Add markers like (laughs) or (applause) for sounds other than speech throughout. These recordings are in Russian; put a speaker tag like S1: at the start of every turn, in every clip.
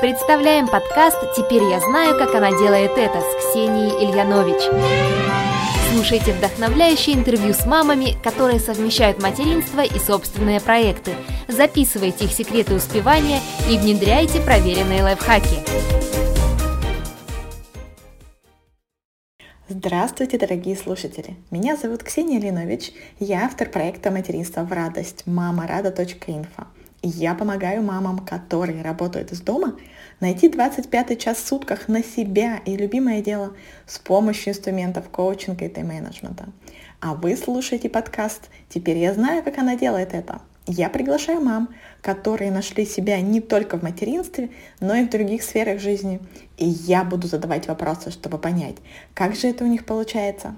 S1: Представляем подкаст «Теперь я знаю, как она делает это» с Ксенией Ильянович. Слушайте вдохновляющие интервью с мамами, которые совмещают материнство и собственные проекты. Записывайте их секреты успевания и внедряйте проверенные лайфхаки.
S2: Здравствуйте, дорогие слушатели! Меня зовут Ксения Ильинович, я автор проекта «Материнство в радость» мамарада.инфо. Я помогаю мамам, которые работают из дома, найти 25 час в сутках на себя и любимое дело с помощью инструментов коучинга и тайм-менеджмента. А вы слушаете подкаст «Теперь я знаю, как она делает это». Я приглашаю мам, которые нашли себя не только в материнстве, но и в других сферах жизни. И я буду задавать вопросы, чтобы понять, как же это у них получается.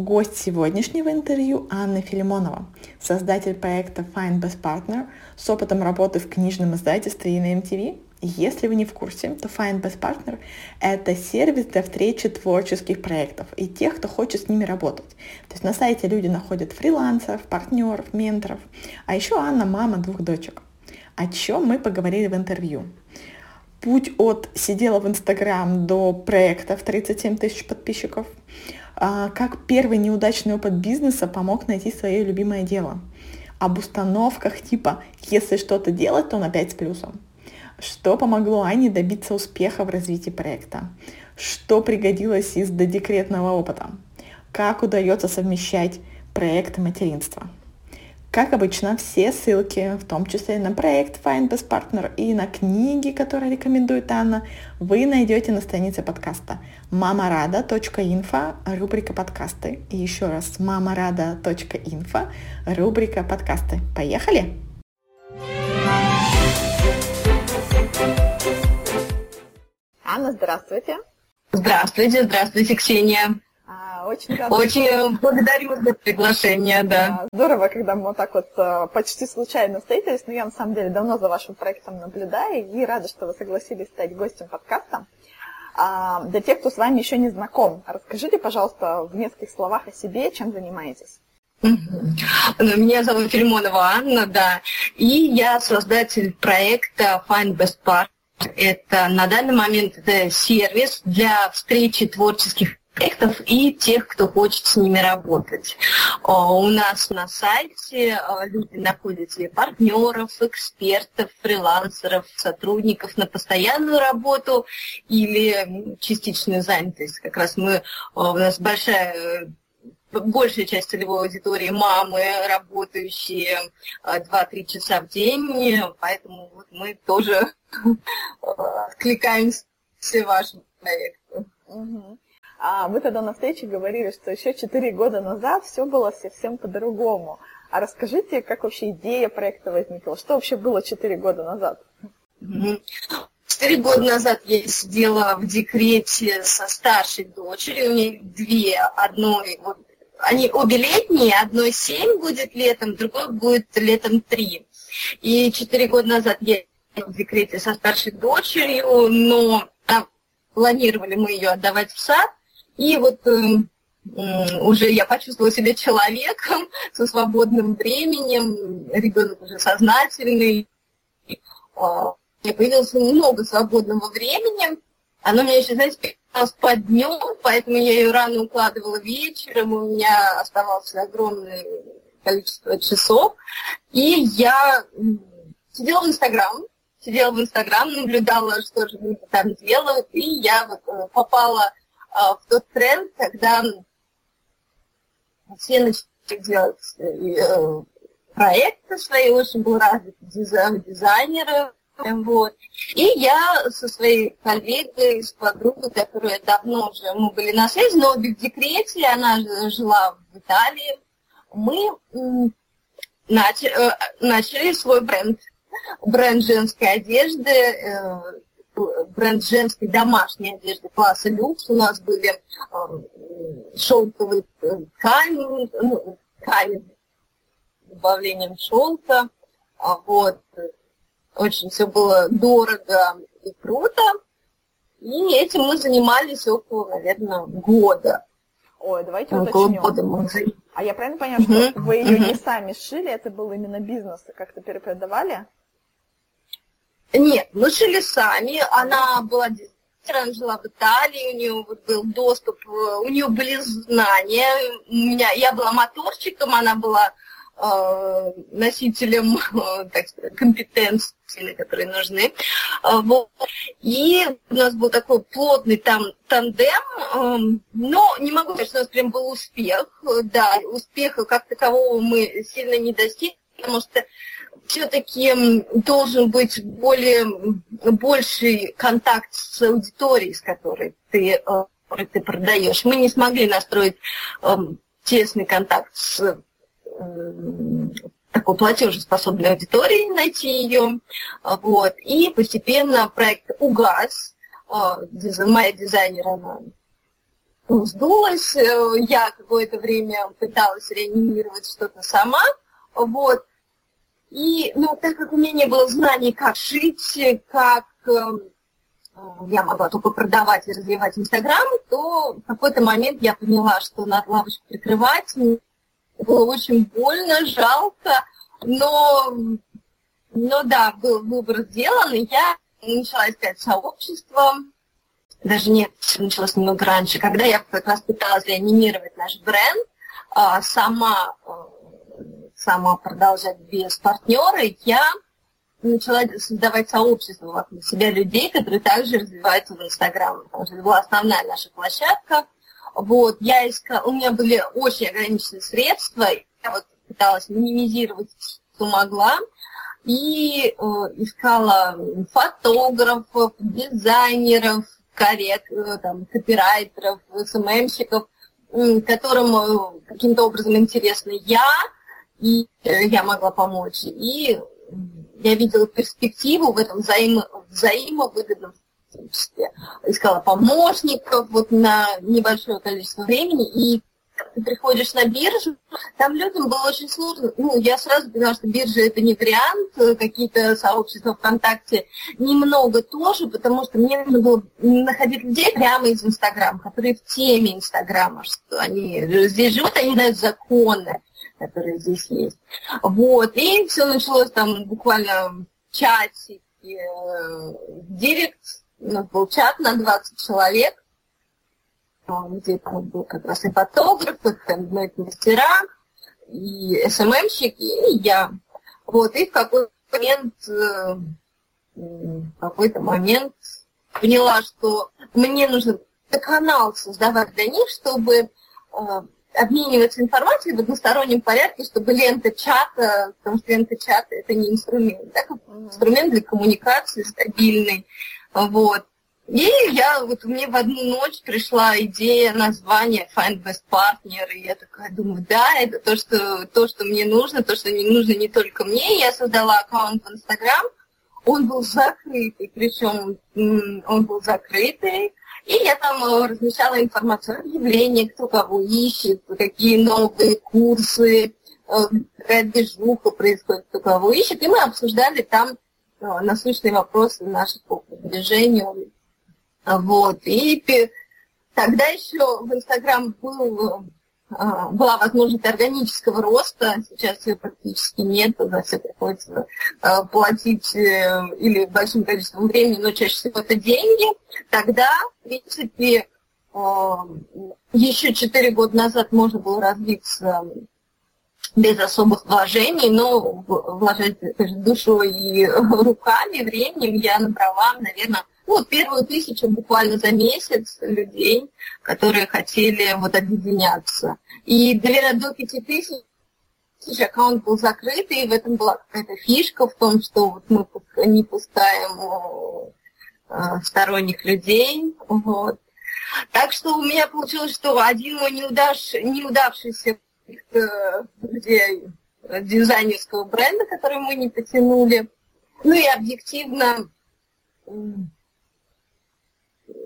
S2: Гость сегодняшнего интервью Анна Филимонова, создатель проекта Find Best Partner с опытом работы в книжном издательстве и на MTV. Если вы не в курсе, то Find Best Partner — это сервис для встречи творческих проектов и тех, кто хочет с ними работать. То есть на сайте люди находят фрилансеров, партнеров, менторов. А еще Анна — мама двух дочек. О чем мы поговорили в интервью. Путь от сидела в Инстаграм до проекта в 37 тысяч подписчиков — как первый неудачный опыт бизнеса помог найти свое любимое дело. Об установках типа «если что-то делать, то на 5 с плюсом». Что помогло Ане добиться успеха в развитии проекта? Что пригодилось из додекретного опыта? Как удается совмещать проект и материнство? Как обычно, все ссылки, в том числе на проект Find Best Partner и на книги, которые рекомендует Анна, вы найдете на странице подкаста мамарада.инфо, рубрика подкасты. И еще раз, мамарада.инфо, рубрика подкасты. Поехали! Анна, здравствуйте.
S3: Здравствуйте, здравствуйте, Ксения. Очень рада. Очень благодарю за приглашение, да.
S2: Здорово, когда мы вот так вот э, почти случайно встретились, но я на самом деле давно за вашим проектом наблюдаю и рада, что вы согласились стать гостем подкаста. А, для тех, кто с вами еще не знаком, расскажите, пожалуйста, в нескольких словах о себе, чем занимаетесь.
S3: Ну, меня зовут Филимонова Анна, да, и я создатель проекта Find Best Part. Это на данный момент это сервис для встречи творческих проектов и тех, кто хочет с ними работать. У нас на сайте а, люди находят себе партнеров, экспертов, фрилансеров, сотрудников на постоянную работу или частичную занятость. Как раз мы, а, у нас большая большая часть целевой аудитории мамы, работающие 2-3 а, часа в день, поэтому вот мы тоже (laughs) откликаемся вашему проекту.
S2: Угу. А вы тогда на встрече говорили, что еще четыре года назад все было совсем по-другому. А расскажите, как вообще идея проекта возникла? Что вообще было четыре года назад?
S3: Четыре года назад я сидела в декрете со старшей дочерью, у нее две, одной, вот, они обе летние, одной семь будет летом, другой будет летом три. И четыре года назад я в декрете со старшей дочерью, но планировали мы ее отдавать в сад, и вот э, уже я почувствовала себя человеком (laughs) со свободным временем, ребенок уже сознательный. Э, у меня появилось много свободного времени. Оно меня еще, знаете, спать днем, поэтому я ее рано укладывала вечером, у меня оставалось огромное количество часов. И я сидела в Инстаграм, сидела в Инстаграм, наблюдала, что же люди там делают, и я вот э, попала а, в тот тренд, когда все начали делать э, проекты свои, очень был развит дизайн, дизайнеры, вот. И я со своей коллегой, с подругой, которая давно уже, мы были на связи, но в декрете, она жила в Италии, мы начали, э, начали свой бренд, бренд женской одежды, э, бренд женской домашней одежды класса люкс. У нас были э, шелковые ткани, ну, ткани с добавлением шелка. А вот. Очень все было дорого и круто. И этим мы занимались около, наверное, года.
S2: Ой, давайте около уточнем. Года а я правильно поняла, что вы ее не сами шили, это был именно бизнес, как-то перепродавали?
S3: Нет, мы шили сами. Она была она жила в Италии, у нее был доступ, э, у нее были знания. У меня, я была моторчиком, она была э, носителем э, так сказать, компетенций, которые нужны. Э, вот. И у нас был такой плотный там тандем, э, но не могу сказать, что у нас прям был успех. Да, успеха как такового мы сильно не достигли, потому что все-таки должен быть более, больший контакт с аудиторией, с которой ты, э, ты продаешь. Мы не смогли настроить э, тесный контакт с э, такой платежеспособной аудиторией, найти ее. Вот. И постепенно проект угас. Моя дизайнер, она сдулась. Я какое-то время пыталась реанимировать что-то сама. Вот. И, ну, так как у меня не было знаний, как шить, как эм, э, я могла только продавать и развивать Инстаграм, то в какой-то момент я поняла, что надо лавочку прикрывать. Было очень больно, жалко, но, но да, был выбор сделан, и я начала искать сообщество, даже нет, началось немного раньше, когда я как раз пыталась реанимировать наш бренд, а, сама э, сама продолжать без партнера, я начала создавать сообщество вокруг себя людей, которые также развиваются в Инстаграм, потому что это была основная наша площадка. Вот, я искала, у меня были очень ограниченные средства, я вот пыталась минимизировать, что могла, и э, искала фотографов, дизайнеров, коррект, э, там, копирайтеров, СММщиков, которым э, каким-то образом интересна я, и э, я могла помочь. И я видела перспективу в этом взаимо, взаимовыгодном числе. Искала помощников вот на небольшое количество времени, и ты приходишь на биржу, там людям было очень сложно. Ну, я сразу поняла, что биржа это не вариант, какие-то сообщества ВКонтакте немного тоже, потому что мне нужно было находить людей прямо из Инстаграма, которые в теме Инстаграма, что они здесь живут, они знают законы которые здесь есть. Вот, и все началось там буквально в чатике, э, в директ, у нас был чат на 20 человек, где там был как раз и фотограф, и мастера, и СММщики, и я. Вот, и в какой-то момент, э, в какой-то момент поняла, что мне нужно канал создавать для них, чтобы э, обмениваться информацией в одностороннем порядке, чтобы лента чата, потому что лента чата это не инструмент, да, инструмент для коммуникации стабильный. Вот. И я, вот мне в одну ночь пришла идея названия Find Best Partner, и я такая думаю, да, это то, что, то, что мне нужно, то, что не нужно не только мне. Я создала аккаунт в Instagram, он был закрытый, причем он был закрытый, и я там э, размещала информацию, объявления, кто кого ищет, какие новые курсы, э, какая движуха происходит, кто кого ищет. И мы обсуждали там э, насущные вопросы наших по продвижению. Вот. И тогда еще в Инстаграм был была возможность органического роста, сейчас ее практически нет, за все приходится а, платить э, или большим количеством времени, но чаще всего это деньги, тогда, в принципе, а, еще четыре года назад можно было развиться без особых вложений, но вложить душой и руками, временем я набрала, наверное, ну, первую тысячу буквально за месяц людей, которые хотели вот объединяться. И наверное, до пяти тысяч аккаунт был закрыт, и в этом была какая-то фишка в том, что вот мы не пускаем э, сторонних людей. Вот. Так что у меня получилось, что один мой неудав... неудавшийся где дизайнерского бренда, который мы не потянули, ну и объективно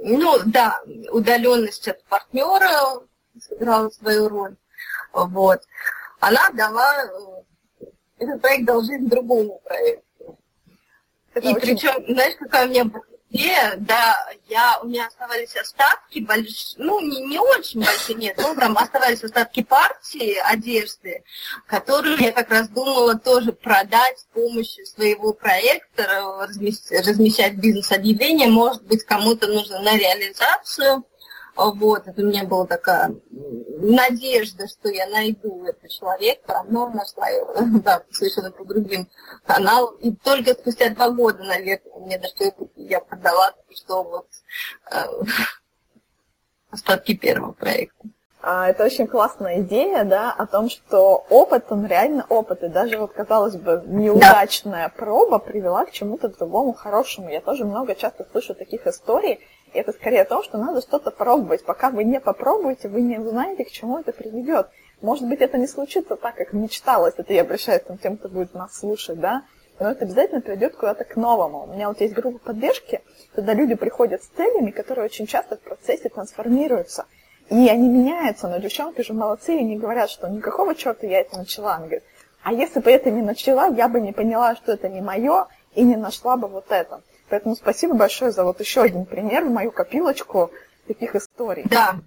S3: ну да, удаленность от партнера сыграла свою роль. Вот. Она дала э, этот проект дал жизнь другому проекту. Это и очень... причем, знаешь, какая у меня числе, да, я, у меня оставались остатки, больш... ну, не, не очень большие, нет, ну, там оставались остатки партии одежды, которую я как раз думала тоже продать с помощью своего проекта, размещать, размещать бизнес-объявление, может быть, кому-то нужно на реализацию. Вот, это у меня была такая надежда, что я найду этого человека, но нашла его, (laughs) да, совершенно по другим каналам. И только спустя два года, наверное, мне дошло, я продала, что вот э, (laughs) остатки первого проекта.
S4: А, это очень классная идея, да, о том, что опыт, он реально опыт. И даже вот, казалось бы, неудачная да. проба привела к чему-то другому хорошему. Я тоже много часто слышу таких историй, это скорее о том, что надо что-то пробовать. Пока вы не попробуете, вы не узнаете, к чему это приведет. Может быть, это не случится так, как мечталось. Это я обращаюсь к тем, кто будет нас слушать, да. Но это обязательно приведет куда-то к новому. У меня вот есть группа поддержки, когда люди приходят с целями, которые очень часто в процессе трансформируются. И они меняются, но девчонки же молодцы, и не говорят, что никакого черта я это начала. Она говорит, а если бы это не начала, я бы не поняла, что это не мое, и не нашла бы вот это. Поэтому спасибо большое за вот еще один пример в мою копилочку таких историй.
S3: Да.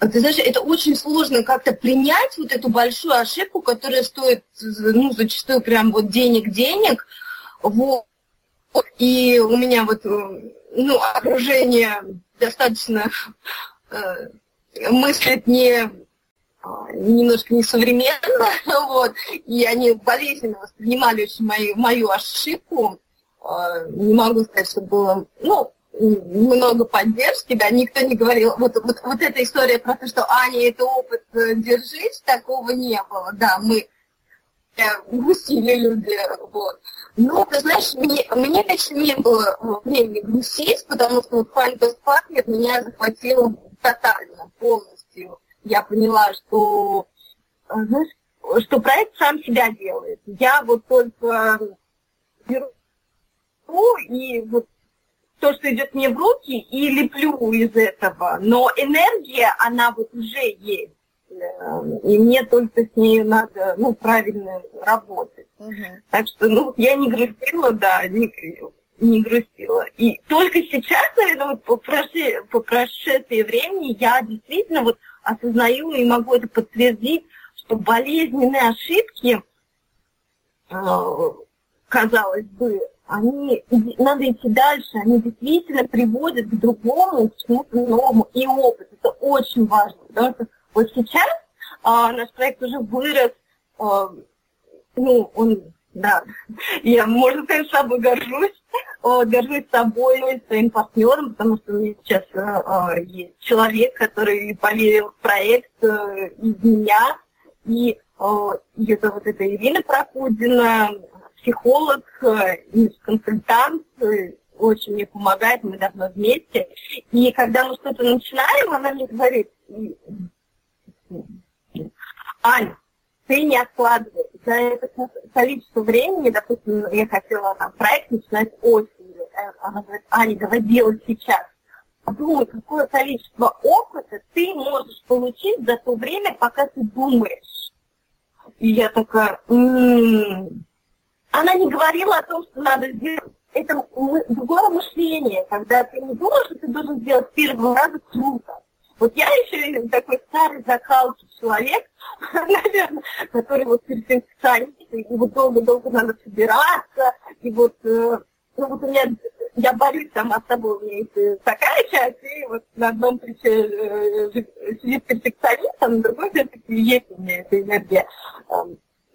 S3: Ты знаешь, это очень сложно как-то принять вот эту большую ошибку, которая стоит, ну, зачастую прям вот денег-денег. Вот. И у меня вот, ну, окружение достаточно э, мыслит не немножко несовременно, (laughs) вот, и они болезненно воспринимали очень мою, мою ошибку, а, не могу сказать, что было, ну, много поддержки, да, никто не говорил, вот, вот, вот эта история про то, что Аня, это опыт, э, держись, такого не было, да, мы грустили люди, вот. Но, ты знаешь, мне, мне конечно, не было времени грустить, потому что вот Best Partner меня захватило тотально, полностью. Я поняла, что, э, знаешь, что проект сам себя делает. Я вот только беру и вот то, что идет мне в руки, и леплю из этого. Но энергия, она вот уже есть. Эм, и мне только с ней надо, ну, правильно работать. Угу. Так что, ну, я не грустила, да, не, не грустила. И только сейчас, наверное, вот по, проше, по прошествии времени я действительно вот осознаю и могу это подтвердить, что болезненные ошибки, э, казалось бы, они, надо идти дальше, они действительно приводят к другому, к чему-то новому. И опыт, это очень важно. Потому что вот сейчас а, наш проект уже вырос, а, ну, он, да, (laughs) я, можно сказать, собой горжусь, а, горжусь собой, своим партнером, потому что у меня сейчас а, а, есть человек, который поверил в проект а, из меня, и а, это вот эта Ирина Прокудина, психолог, э, консультант, э, очень мне помогает, мы давно вместе. И когда мы что-то начинаем, она мне говорит, Ань, ты не откладывай. За это количество времени, допустим, я хотела там проект начинать осенью. Э, она говорит, Аня, давай делать сейчас. Подумай, какое количество опыта ты можешь получить за то время, пока ты думаешь. И я такая, м-м-м, она не говорила о том, что надо сделать. Это другое мышление, когда ты не думаешь, что ты должен сделать с первого раза круто. Вот я еще такой старый закалки человек, (laughs) наверное, который вот перфекционист, и вот долго-долго надо собираться, и вот, э, ну вот у меня, я борюсь сама с собой, у меня есть такая часть, и вот на одном плече э, сидит перфекционист, а на другой все-таки есть у меня эта энергия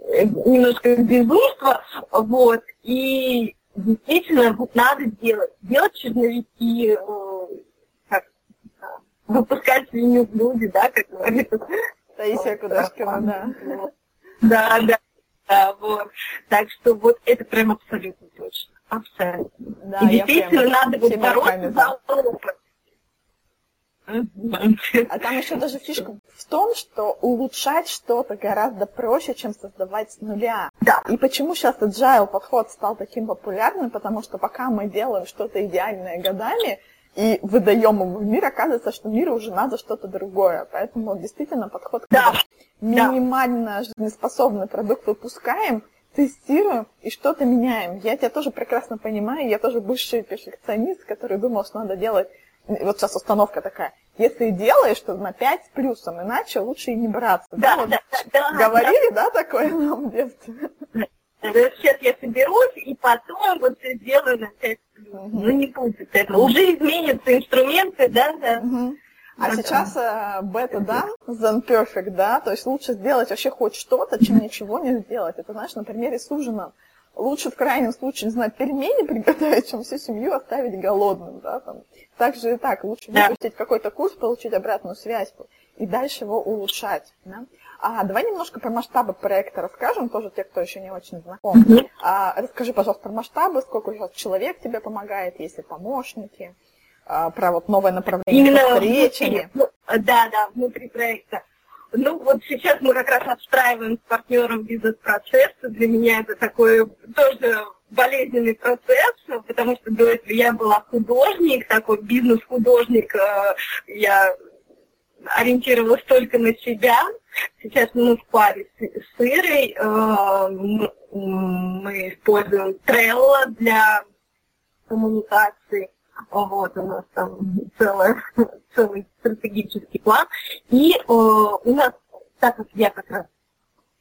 S3: немножко безумство, вот, и действительно вот надо делать, делать черновики, э, как, выпускать свинью в люди, да, как говорится.
S4: Таисия Кудашкина, да.
S3: Да, да, да, вот. Так что вот это прям абсолютно точно, абсолютно. Да, и действительно надо вот бороться за опыт.
S4: А там еще даже фишка в том, что улучшать что-то гораздо проще, чем создавать с нуля.
S3: Да.
S4: И почему сейчас agile подход стал таким популярным? Потому что пока мы делаем что-то идеальное годами и выдаем его в мир, оказывается, что миру уже надо что-то другое. Поэтому действительно подход,
S3: да.
S4: минимально жизнеспособный продукт выпускаем, тестируем и что-то меняем. Я тебя тоже прекрасно понимаю, я тоже бывший перфекционист, который думал, что надо делать, вот сейчас установка такая, если делаешь, то на 5 с плюсом, иначе лучше и не браться.
S3: Да, да, да, да,
S4: Говорили, да, да такое нам в детстве?
S3: Сейчас я соберусь и потом вот сделаю на 5 плюс. Угу. Ну не будет это. Уже изменятся инструменты, да, да.
S4: Угу. А это... сейчас э, бета да, than perfect, да, то есть лучше сделать вообще хоть что-то, чем ничего не сделать. Это, знаешь, на примере с ужином. Лучше в крайнем случае, не знаю, пельмени (laughs) приготовить, чем всю семью оставить голодным, да, там. Так же и так, лучше да. выпустить какой-то курс, получить обратную связь и дальше его улучшать, да. А, давай немножко про масштабы проекта расскажем, тоже те, кто еще не очень знаком. Mm-hmm. А, расскажи, пожалуйста, про масштабы, сколько сейчас человек тебе помогает, есть ли помощники, а, про вот новое направление
S3: Именно встречами. Ну, да, да, внутри проекта. Ну, вот сейчас мы как раз отстраиваем с партнером бизнес-процесс. Для меня это такой тоже болезненный процесс, потому что до этого я была художник, такой бизнес-художник. Э, я ориентировалась только на себя. Сейчас мы в паре с Ирой. Э, мы используем Trello для коммуникации. Вот у нас там целый, (laughs) целый стратегический план. И э, у нас, так как я как раз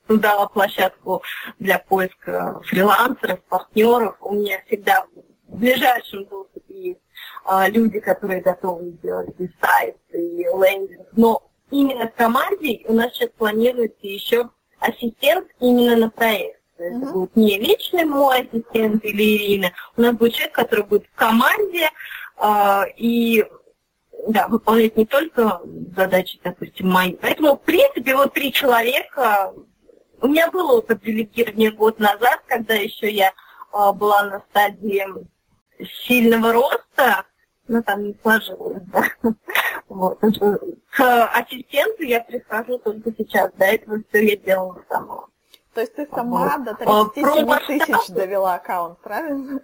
S3: создала площадку для поиска фрилансеров, партнеров, у меня всегда в ближайшем доступе есть э, люди, которые готовы сделать и сайт, и лендинг. Но именно в команде у нас сейчас планируется еще ассистент именно на проект. Это uh-huh. будет не личный мой ассистент или Ирина. У нас будет человек, который будет в команде э, и да, выполнять не только задачи, допустим, мои. Поэтому, в принципе, вот три человека. У меня был опыт делегирования год назад, когда еще я э, была на стадии сильного роста, но там не сложилось, да. (laughs) Вот. К ассистенту я прихожу только сейчас. До этого все я делала сама.
S4: То есть ты сама до 37 тысяч довела аккаунт, правильно?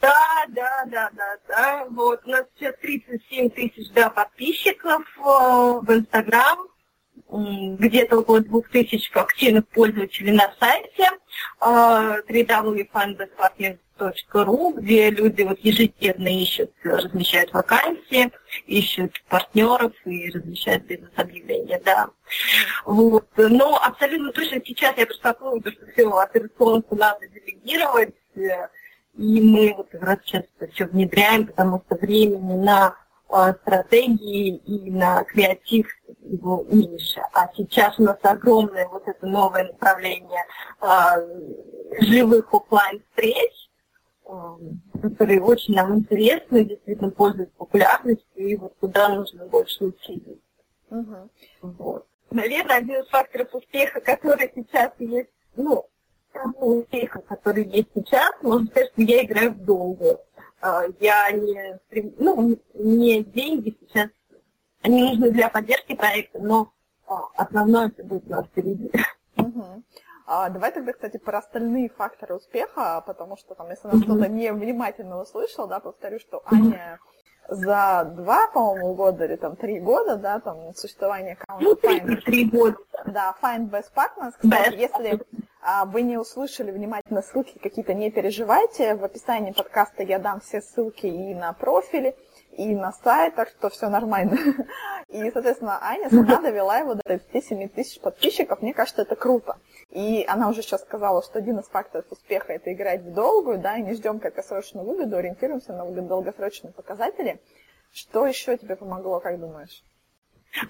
S3: Да, да, да, да, да. Вот у нас сейчас 37 тысяч да, подписчиков э, в Инстаграм, где-то около двух тысяч активных пользователей на сайте э, www.fundbestpartners.ru, где люди вот ежедневно ищут, размещают вакансии, ищут партнеров и размещают бизнес-объявления, да. Вот. Но абсолютно точно сейчас я просто что все операционку надо делегировать, э, и мы вот как раз сейчас все внедряем, потому что времени на а, стратегии и на креатив его меньше. А сейчас у нас огромное вот это новое направление а, живых офлайн встреч, а, которые очень нам интересны, действительно пользуются популярностью, и вот куда нужно больше усилий. Угу. Вот. Наверное, один из факторов успеха, который сейчас есть, ну, того успеха, который есть сейчас, можно сказать, что я играю в долгую. А, я не, ну, не деньги сейчас, они нужны для поддержки проекта, но а, основное это будет нас впереди.
S4: Угу. А, давай тогда, кстати, про остальные факторы успеха, потому что там, если нас кто-то невнимательно услышал, да, повторю, что Аня за два, по-моему, года или там три года, да, там существования аккаунта
S3: ну, Find. Три года.
S4: Да, Find Best Partners. Кстати, Best. если вы не услышали внимательно ссылки какие-то, не переживайте. В описании подкаста я дам все ссылки и на профили, и на сайт, так что все нормально. (laughs) И, соответственно, Аня сама довела его до 37 тысяч подписчиков. Мне кажется, это круто. И она уже сейчас сказала, что один из факторов успеха – это играть в долгую, да, и не ждем краткосрочную выгоду, ориентируемся на долгосрочные показатели. Что еще тебе помогло, как думаешь?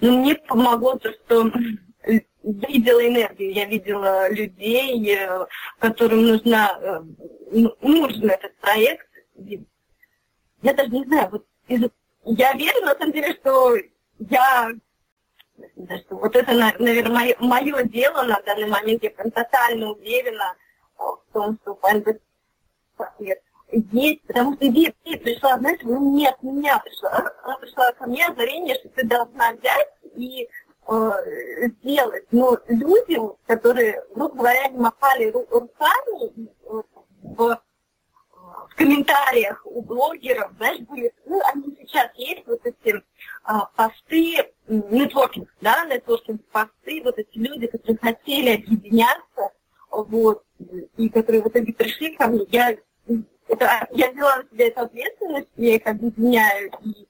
S3: Ну, мне помогло то, что видела энергию, я видела людей, э, которым нужна, э, ну, нужен этот проект. Я даже не знаю, вот я верю на самом деле, что я вот это, наверное, мое, дело на данный момент, я прям тотально уверена э, в том, что ответ. Есть, потому что идея пришла, знаешь, ну не от меня пришла, она пришла ко мне озарение, что ты должна взять и э, сделать. Но люди, которые, грубо говоря, не махали руками в, в комментариях у блогеров, знаешь, были, ну, они сейчас есть, вот эти а, посты, нетворкинг, да, нетворкинг посты, вот эти люди, которые хотели объединяться, вот, и которые в итоге пришли ко мне, я, это, я взяла на себя эту ответственность, я их объединяю, и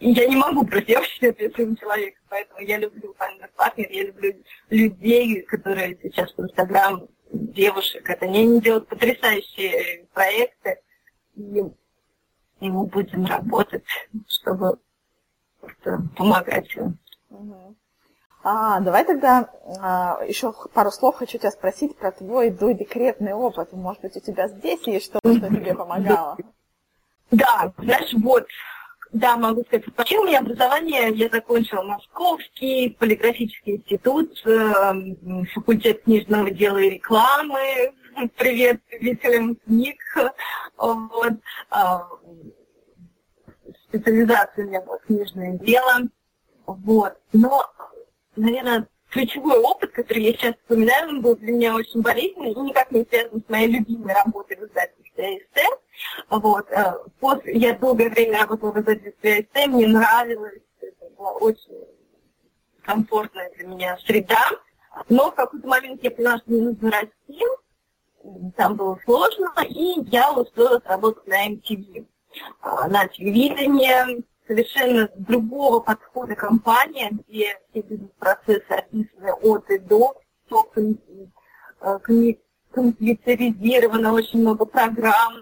S3: я не могу противостоять ответственным человеком, поэтому я люблю файнер партнер, я люблю людей, которые сейчас в Инстаграм, девушек, это они, они делают потрясающие проекты, и, и мы будем работать, чтобы помогать им.
S4: А, давай тогда а, еще пару слов хочу тебя спросить про твой декретный опыт. Может быть, у тебя здесь есть что-то, что тебе помогало?
S3: Да, знаешь, вот, да, могу сказать. Вообще у меня образование, я закончила Московский полиграфический институт, э, факультет книжного дела и рекламы. (laughs) Привет любителям книг. Вот. Э, специализация у меня была книжное дело. Вот. Но наверное, ключевой опыт, который я сейчас вспоминаю, он был для меня очень болезненный и никак не связан с моей любимой работой в издательстве АСТ. Вот. Э, после, я долгое время работала в издательстве АСТ, мне нравилось, это была очень комфортная для меня среда, но в какой-то момент я поняла, что мне нужно расти, там было сложно, и я устроилась работать на MTV, а, на телевидении, совершенно другого подхода компания, где все бизнес-процессы описаны от и до, все компьютеризировано, очень много программ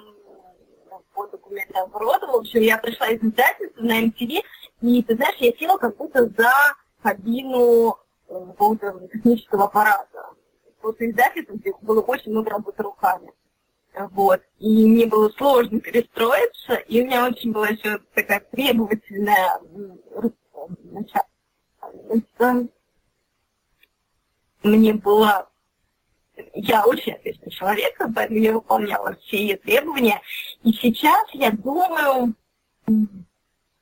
S3: по документообороту. В общем, я пришла из издательства на MTV, и, ты знаешь, я села как будто за кабину э, какого-то технического аппарата. После издательства, где было очень много работы руками. Вот. И мне было сложно перестроиться, и у меня очень была еще такая требовательная. Мне было... Я очень ответственный человек, поэтому я выполняла все требования. И сейчас, я думаю,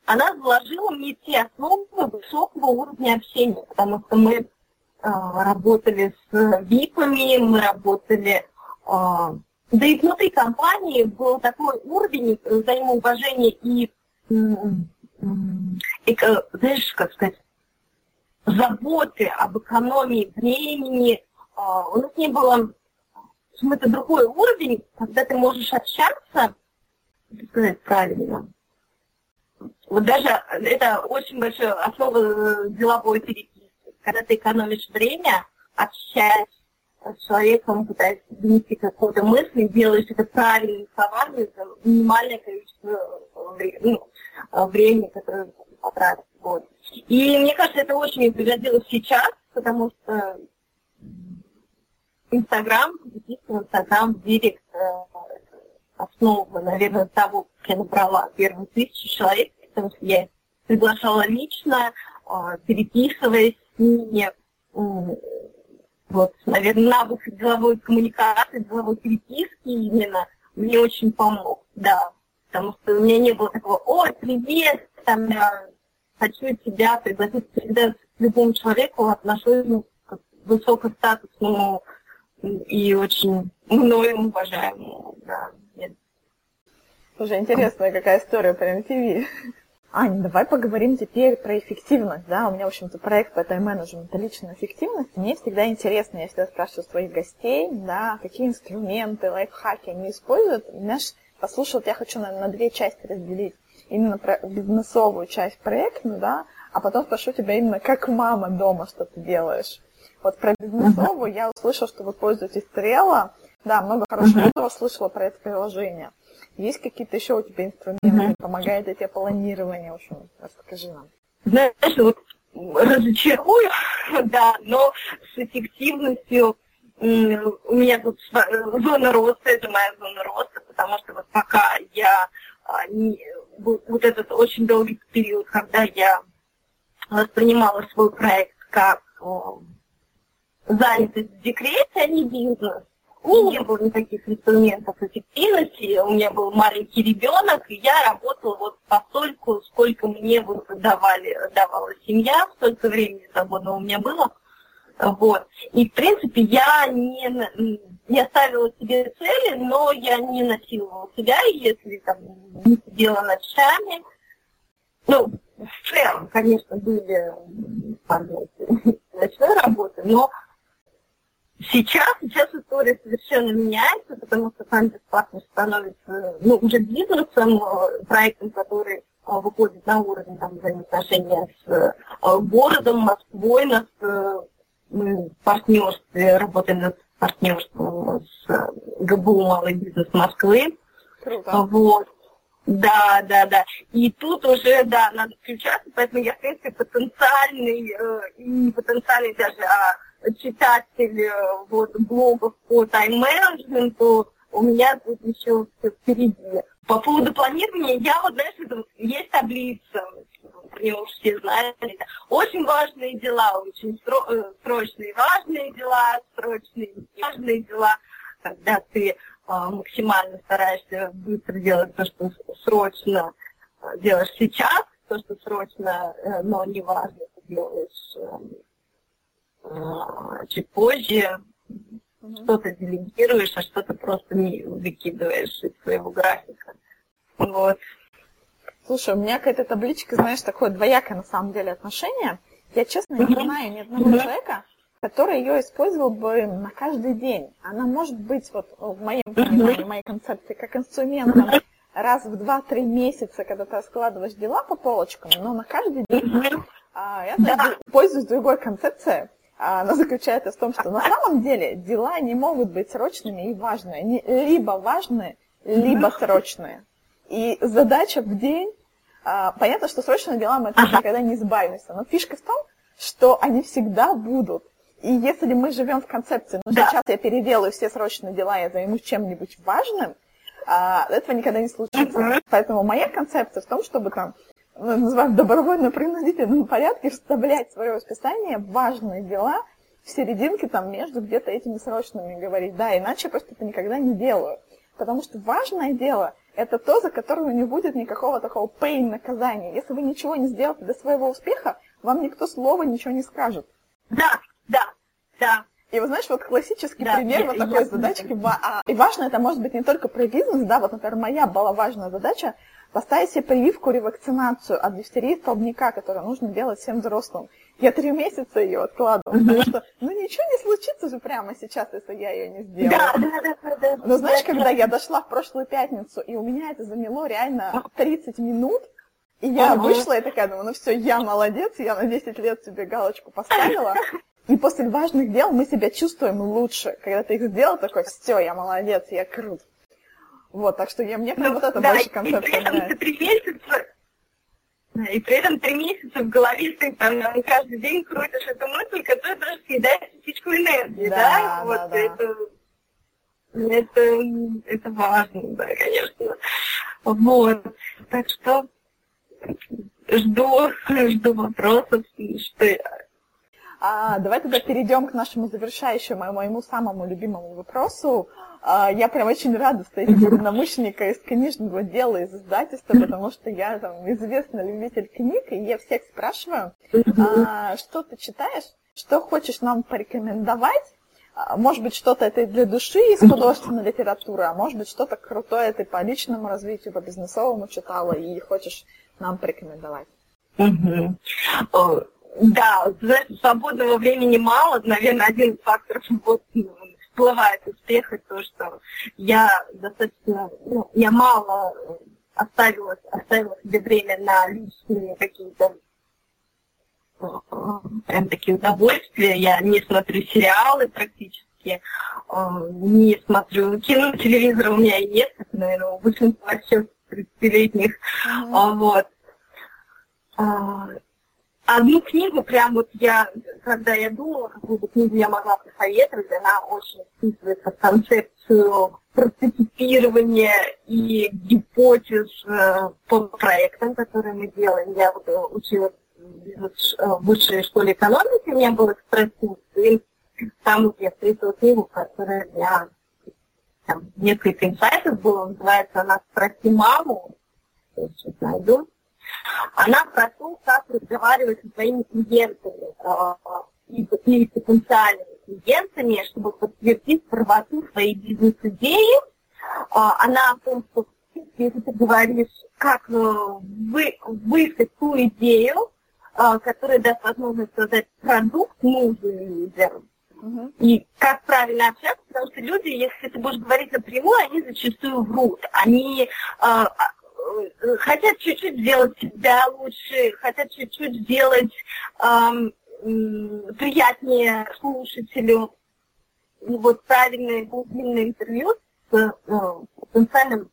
S3: она заложила мне те основы высокого уровня общения, потому что мы э, работали с ВИПами, мы работали э, да и внутри компании был такой уровень взаимоуважения и, и знаешь, как сказать, заботы об экономии времени. А, у нас не было, это другой уровень, когда ты можешь общаться, сказать правильно. Вот даже это очень большая основа деловой переписки. Когда ты экономишь время, общаясь с человеком пытаешься донести какую-то мысль, делаешь это правильными словами за минимальное количество ну, времени, которое потратить. Вот. И мне кажется, это очень пригодилось сейчас, потому что Инстаграм, действительно, Инстаграм, Директ, э, основа, наверное, того, как я набрала первые тысячи человек, потому что я приглашала лично, э, переписываясь с ними, вот, наверное, навык деловой коммуникации, деловой переписки именно мне очень помог, да. Потому что у меня не было такого, о, привет, там, я хочу тебя пригласить. Всегда к любому человеку отношусь ну, к высокостатусному и очень мною уважаемому, да.
S4: Слушай, интересная какая история про MTV. Аня, давай поговорим теперь про эффективность, да, у меня, в общем-то, проект по тайм-менеджменту личной эффективности. Мне всегда интересно, я всегда спрашиваю своих гостей, да, какие инструменты, лайфхаки они используют. Знаешь, послушать я хочу, наверное, на две части разделить. Именно про бизнесовую часть проектную, да, а потом спрошу тебя именно как мама дома, что ты делаешь. Вот про бизнесовую я услышала, что вы пользуетесь Trello. Да, много хорошего uh-huh. слышала про это приложение. Есть какие-то еще у тебя инструменты, помогает ли тебе планирование? В общем, расскажи нам.
S3: Знаешь, вот разочарую, (laughs) да, но с эффективностью у меня тут зона роста, это моя зона роста, потому что вот пока я а, вот этот очень долгий период, когда я воспринимала свой проект как занятость в декрете, а не бизнес, и не было никаких инструментов эффективности. У меня был маленький ребенок, и я работала вот постольку, сколько мне вот давали, давала семья, столько времени свободного у меня было. Вот. И, в принципе, я не, не ставила себе цели, но я не насиловала себя, если там не сидела ночами. Ну, в целом, конечно, были (laughs) ночной работы, но Сейчас, сейчас история совершенно меняется, потому что Фантас Партнер становится ну, уже бизнесом, э, проектом, который э, выходит на уровень там, взаимоотношения с э, городом, Москвой, нас мы в партнерстве, работаем над партнерством с ГБУ «Малый бизнес Москвы».
S4: Круто.
S3: Вот. Да, да, да. И тут уже, да, надо включаться, поэтому я, в принципе, потенциальный, э, и не потенциальный даже, а читатель э, вот, блогов по тайм-менеджменту, у меня тут еще все впереди. По поводу планирования, я вот, знаешь, есть таблица, не уж все знают, очень важные дела, очень э, срочные важные дела, срочные важные дела, когда ты а, максимально стараешься быстро делать то, что срочно а, делаешь сейчас, то, что срочно, э, но не важно, ты делаешь а, чуть позже, что-то делегируешь, а что-то просто не выкидываешь из своего графика. Вот.
S4: Слушай, у меня какая-то табличка, знаешь, такое двоякое на самом деле отношение. Я, честно, не знаю ни одного человека, который ее использовал бы на каждый день. Она может быть, вот в моем понимании, в моей концепции, как инструментом раз в два-три месяца, когда ты раскладываешь дела по полочкам, но на каждый день. А, я да. пользуюсь другой концепцией. А, она заключается в том, что на самом деле дела не могут быть срочными и важными. Они либо важные, либо срочные. И задача в день, а, понятно, что срочные дела мы от них никогда не избавимся, но фишка в том, что они всегда будут. И если мы живем в концепции, ну сейчас я переделаю все срочные дела, я займусь чем-нибудь важным, а, этого никогда не случится. Поэтому моя концепция в том, чтобы там называем добровольно-принудительном порядке вставлять в свое расписание важные дела в серединке там между где-то этими срочными говорить. Да, иначе я просто это никогда не делаю. Потому что важное дело – это то, за которое не будет никакого такого pain наказания. Если вы ничего не сделаете до своего успеха, вам никто слова ничего не скажет.
S3: Да, да, да.
S4: И вот знаешь, вот классический да, пример я, вот такой я, задачки. А, и важно это может быть не только про бизнес, да, вот, например, моя была важная задача поставить себе прививку ревакцинацию от дифтерии столбняка, которую нужно делать всем взрослым. Я три месяца ее откладывала, потому что, ну, ничего не случится же прямо сейчас, если я ее не сделаю.
S3: Да, да, да, да.
S4: Но знаешь, когда я дошла в прошлую пятницу, и у меня это заняло реально 30 минут, и я uh-huh. вышла и такая, думаю, ну все, я молодец, я на 10 лет себе галочку поставила. И после важных дел мы себя чувствуем лучше. Когда ты их сделал, такой, все, я молодец, я крут. Вот, так что я, мне ну, вот это да, больше концепция
S3: нравится. Три месяца, и при этом три месяца в голове ты там каждый день крутишь эту мысль, которая даже съедает частичку энергии, да? да? Вот да, это, это, это важно, да, конечно. Вот. Так что жду, жду вопросов, что
S4: а, давай тогда перейдем к нашему завершающему, моему самому любимому вопросу. А, я прям очень рада встретить (laughs) единомышленника из книжного дела, из издательства, потому что я там известный любитель книг, и я всех спрашиваю, а, что ты читаешь, что хочешь нам порекомендовать, а, может быть, что-то это для души из художественной литературы, а может быть, что-то крутое ты по личному развитию, по бизнесовому читала и хочешь нам порекомендовать.
S3: Да, свободного времени мало, наверное, один из факторов ну, всплывает успех, и то, что я достаточно, ну, я мало оставила, оставила себе время на личные какие-то прям такие удовольствия. Я не смотрю сериалы практически, не смотрю кино, телевизор у меня есть, как, наверное, у большинства сейчас 30-летних. Mm-hmm. Вот одну книгу, прям вот я, когда я думала, какую бы книгу я могла посоветовать, она очень вписывается в концепцию прототипирования и гипотез э, по проектам, которые мы делаем. Я вот училась в высшей школе экономики, у меня был экспресс-курс, и там я встретила книгу, которая для там, несколько инсайтов было, называется она «Спроси маму», сейчас найду, она про то, как разговаривать со своими клиентами э, и, и потенциальными клиентами, чтобы подтвердить правоту своей бизнес-идеи. Э, она о том, что если ты говоришь, как э, вы, выискать ту идею, которая даст возможность создать продукт нужный людям, Угу. И как правильно общаться, потому что люди, если ты будешь говорить напрямую, они зачастую врут. Они э, хотят чуть-чуть сделать себя лучше, хотят чуть-чуть сделать э, приятнее слушателю. Вот правильное глубинное интервью с э, потенциальным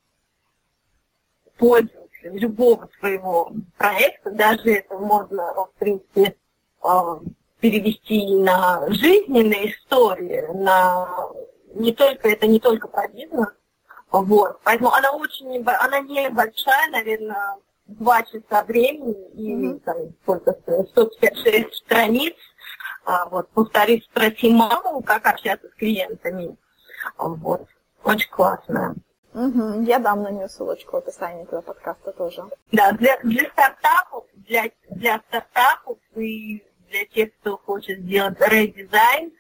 S3: пользователем любого своего проекта, даже это можно, в принципе, э, перевести на жизненные истории, на не только это не только про бизнес, вот. Поэтому она очень она небольшая, наверное, два часа времени и mm-hmm. там, сколько 156 страниц. А, вот, повторюсь, спроси маму, как общаться с клиентами. Вот. Очень классная.
S4: Угу. Я дам на нее ссылочку в описании этого подкаста тоже.
S3: Да, для, для стартапов, для, для стартапов и для тех, кто хочет сделать редизайн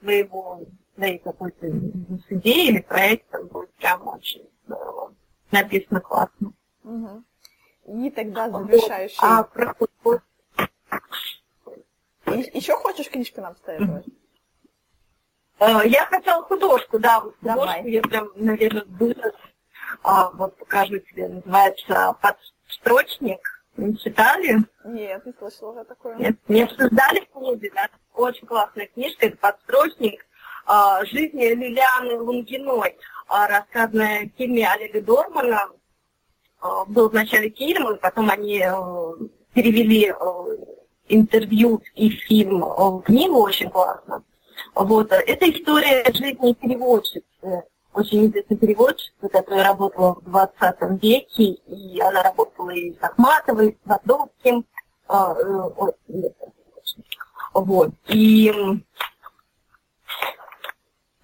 S3: своего своей какой-то идеи или проекта, будет прям очень здорово. Написано классно.
S4: Угу. И тогда завершающий... А, про Еще хочешь книжку нам советовать?
S3: Э, я хотела художку, да, вот художку Давай. я прям, наверное, вырос. А, вот покажу тебе, называется «Подстрочник». Не читали?
S4: Нет, не слышала уже такое.
S3: Нет, не обсуждали в клубе, да? Очень классная книжка, это «Подстрочник. А, жизни Лилианы Лунгиной», а, рассказанная в фильме Олега Дормана. А, был вначале фильм, и потом они э, перевели э, интервью и фильм в книгу, очень классно. Вот. Это история жизни переводчицы очень известный переводчица, которая работала в 20 веке, и она работала и с Ахматовой, и с Вадовским. Э, вот. И,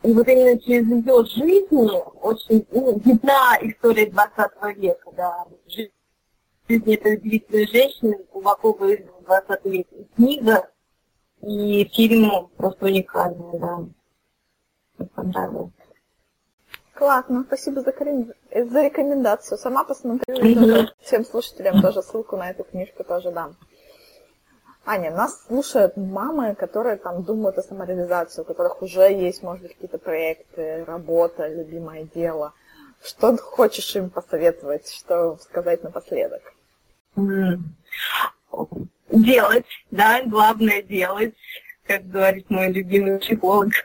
S3: и вот именно через ее жизнь очень ну, видна история 20 века, да, жизнь этой удивительной женщины, глубоко выразила в 20 веке. Книга и фильм просто уникальный, да. Мне понравилось.
S4: Классно, спасибо за, за рекомендацию. Сама посмотрю. Всем слушателям тоже ссылку на эту книжку тоже дам. Аня, нас слушают мамы, которые там думают о самореализации, у которых уже есть, может быть, какие-то проекты, работа, любимое дело. Что хочешь им посоветовать, что сказать напоследок?
S3: Делать, да, главное делать, как говорит мой любимый психолог. (laughs)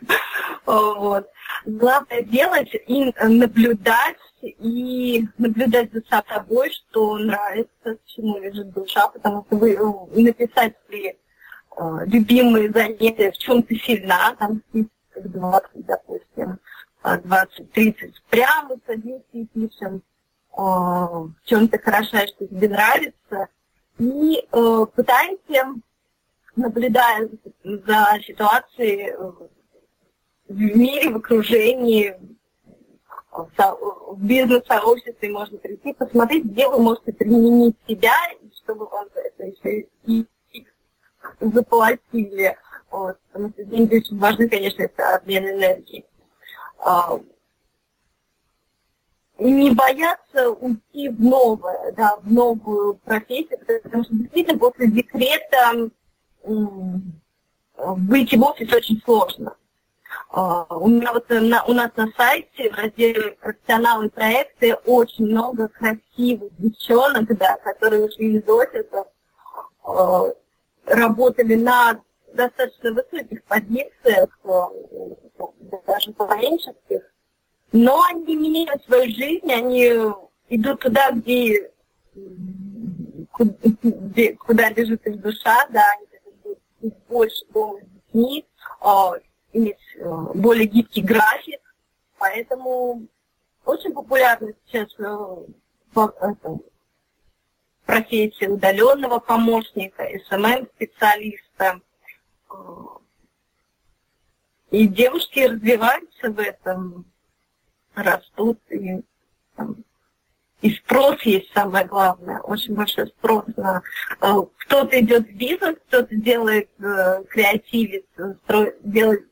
S3: Вот. Главное делать и наблюдать, и наблюдать за собой, что нравится, чему лежит душа, потому что вы э, написать свои э, любимые занятия, в чем ты сильна, там 20, допустим, 20-30, э, прямо садимся и пишем, э, в чем ты хороша, что тебе нравится, и пытаемся, наблюдая за ситуацией, в мире, в окружении, в бизнес-сообществе можно прийти, посмотреть, где вы можете применить себя, чтобы вам за это еще и заплатили. Вот. Потому что деньги очень важны, конечно, это обмен энергией. А, не бояться уйти в новое, да, в новую профессию, потому что действительно после декрета выйти в офис очень сложно. А, у меня вот на, у нас на сайте в разделе профессионалы проекты очень много красивых девчонок, да, которые ушли из офиса, а, работали на достаточно высоких позициях, а, даже поленческих, но они меняют свою жизнь, они идут туда, где, где куда лежит их душа, да, они больше дома с детьми, иметь э, более гибкий график, поэтому очень популярна сейчас э, профессия удаленного помощника, SMM-специалиста. Э, и девушки развиваются в этом, растут, и, и спрос есть самое главное, очень большой спрос на... Кто-то идет в бизнес, кто-то делает, креативит, строит, делает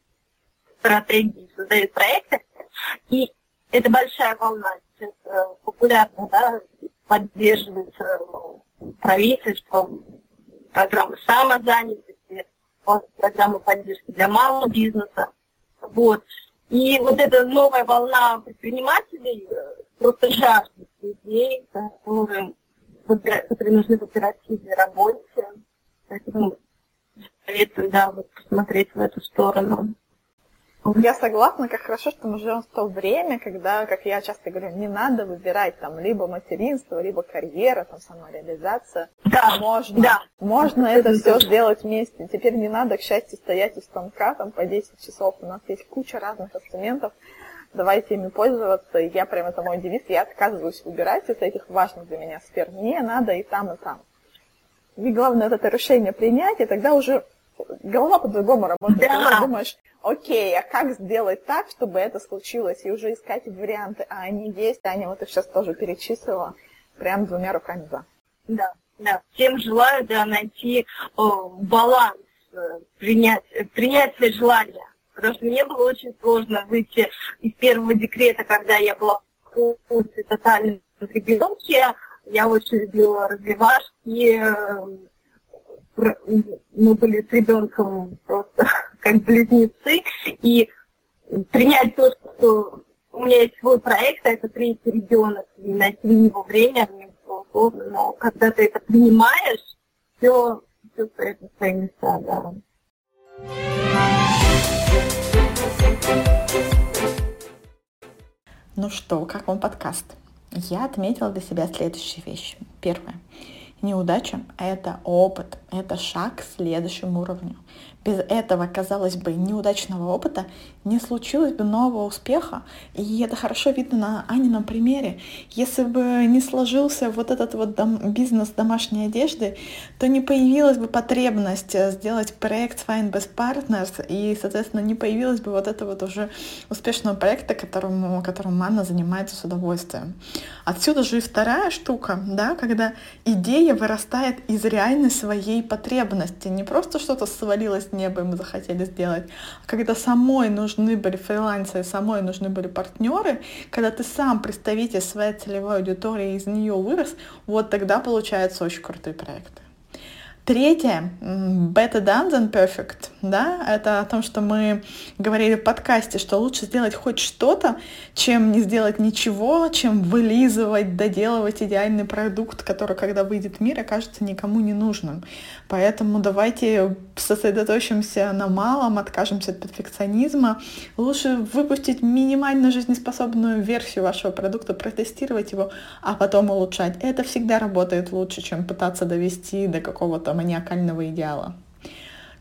S3: стратегии, создают проекты. И это большая волна сейчас э, популярна, да, поддерживается э, правительством, программы самозанятости, программы поддержки для малого бизнеса. Вот. И вот эта новая волна предпринимателей э, просто жаждет людей, которые, которые нужны в оперативной работе. Поэтому советую, да, вот посмотреть в эту сторону.
S2: Я согласна, как хорошо, что мы живем в то время, когда, как я часто говорю, не надо выбирать там либо материнство, либо карьера, там самореализация.
S3: Да,
S2: можно,
S3: да.
S2: можно это все сделать вместе. Теперь не надо, к счастью, стоять у станка там по 10 часов. У нас есть куча разных инструментов, давайте ими пользоваться. И я прям это мой девиз, я отказываюсь выбирать из этих важных для меня сфер. Мне надо и там, и там. И главное это решение принять, и тогда уже голова по-другому работает. Да. Ты думаешь, окей, а как сделать так, чтобы это случилось? И уже искать варианты, а они есть, Аня вот их сейчас тоже перечислила, прям двумя руками за.
S3: Да, да. Всем желаю, да, найти о, баланс, э, принять, принять свои желания. Потому что мне было очень сложно выйти из первого декрета, когда я была в курсе тотальной ребенке. Я очень любила развивашки, э, мы были с ребенком просто (laughs) как близнецы, и принять то, что у меня есть свой проект, а это третий ребенок, и найти его время мне было сложно, но когда ты это принимаешь, все, все стоит на свои места, да.
S2: Ну что, как вам подкаст? Я отметила для себя следующие вещи. Первое. Неудача — это опыт, это шаг к следующему уровню. Без этого, казалось бы, неудачного опыта не случилось бы нового успеха. И это хорошо видно на Анином примере. Если бы не сложился вот этот вот дом, бизнес домашней одежды, то не появилась бы потребность э, сделать проект Fine Best Partners, и, соответственно, не появилась бы вот это вот уже успешного проекта, которому, которым Анна занимается с удовольствием. Отсюда же и вторая штука, да, когда идея вырастает из реальной своей потребности. Не просто что-то свалилось неба и мы захотели сделать, а когда самой нужны были фрилансеры, самой нужны были партнеры, когда ты сам представитель своей целевой аудитории из нее вырос, вот тогда получается очень крутой проект. Третье, better done than perfect, да, это о том, что мы говорили в подкасте, что лучше сделать хоть что-то, чем не сделать ничего, чем вылизывать, доделывать идеальный продукт, который, когда выйдет в мир, окажется никому не нужным. Поэтому давайте сосредоточимся на малом, откажемся от перфекционизма. Лучше выпустить минимально жизнеспособную версию вашего продукта, протестировать его, а потом улучшать. Это всегда работает лучше, чем пытаться довести до какого-то маниакального идеала.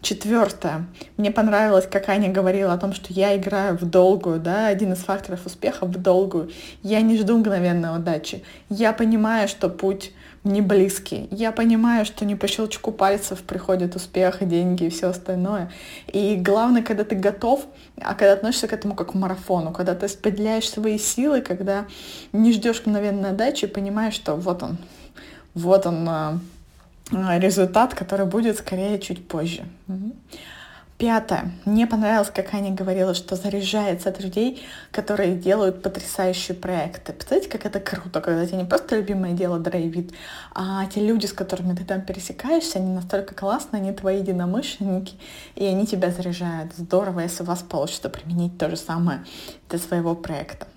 S2: Четвертое. Мне понравилось, как Аня говорила о том, что я играю в долгую, да, один из факторов успеха в долгую. Я не жду мгновенной удачи. Я понимаю, что путь не близкий. Я понимаю, что не по щелчку пальцев приходит успех, деньги и все остальное. И главное, когда ты готов, а когда относишься к этому как к марафону, когда ты распределяешь свои силы, когда не ждешь мгновенной отдачи, понимаешь, что вот он, вот он а, результат, который будет скорее чуть позже. Пятое. Мне понравилось, как Аня говорила, что заряжается от людей, которые делают потрясающие проекты. Представляете, как это круто, когда тебе не просто любимое дело драйвит, а те люди, с которыми ты там пересекаешься, они настолько классные, они твои единомышленники, и они тебя заряжают. Здорово, если у вас получится применить то же самое для своего проекта.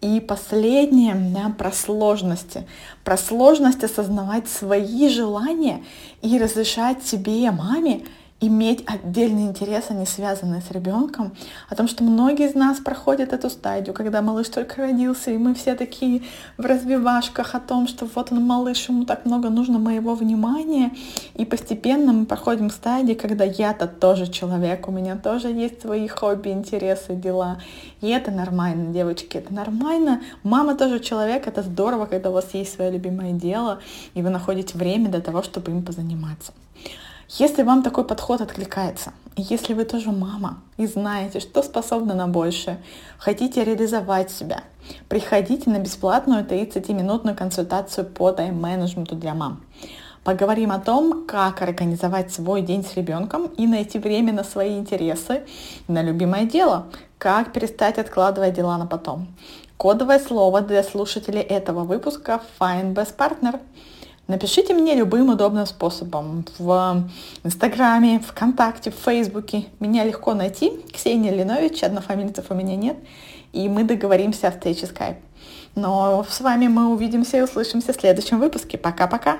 S2: И последнее, да, про сложности. Про сложность осознавать свои желания и разрешать себе, маме, иметь отдельный интерес, а не связанный с ребенком, о том, что многие из нас проходят эту стадию, когда малыш только родился, и мы все такие в развивашках о том, что вот он малыш, ему так много нужно моего внимания, и постепенно мы проходим стадии, когда я-то тоже человек, у меня тоже есть свои хобби, интересы, дела, и это нормально, девочки, это нормально. Мама тоже человек, это здорово, когда у вас есть свое любимое дело, и вы находите время для того, чтобы им позаниматься. Если вам такой подход откликается, и если вы тоже мама и знаете, что способна на большее, хотите реализовать себя, приходите на бесплатную 30-минутную консультацию по тайм-менеджменту для мам. Поговорим о том, как организовать свой день с ребенком и найти время на свои интересы, на любимое дело, как перестать откладывать дела на потом. Кодовое слово для слушателей этого выпуска Find Best Partner – Напишите мне любым удобным способом. В Инстаграме, ВКонтакте, в Фейсбуке. Меня легко найти. Ксения Линович, однофамильцев у меня нет. И мы договоримся о встрече скайп. Но с вами мы увидимся и услышимся в следующем выпуске. Пока-пока!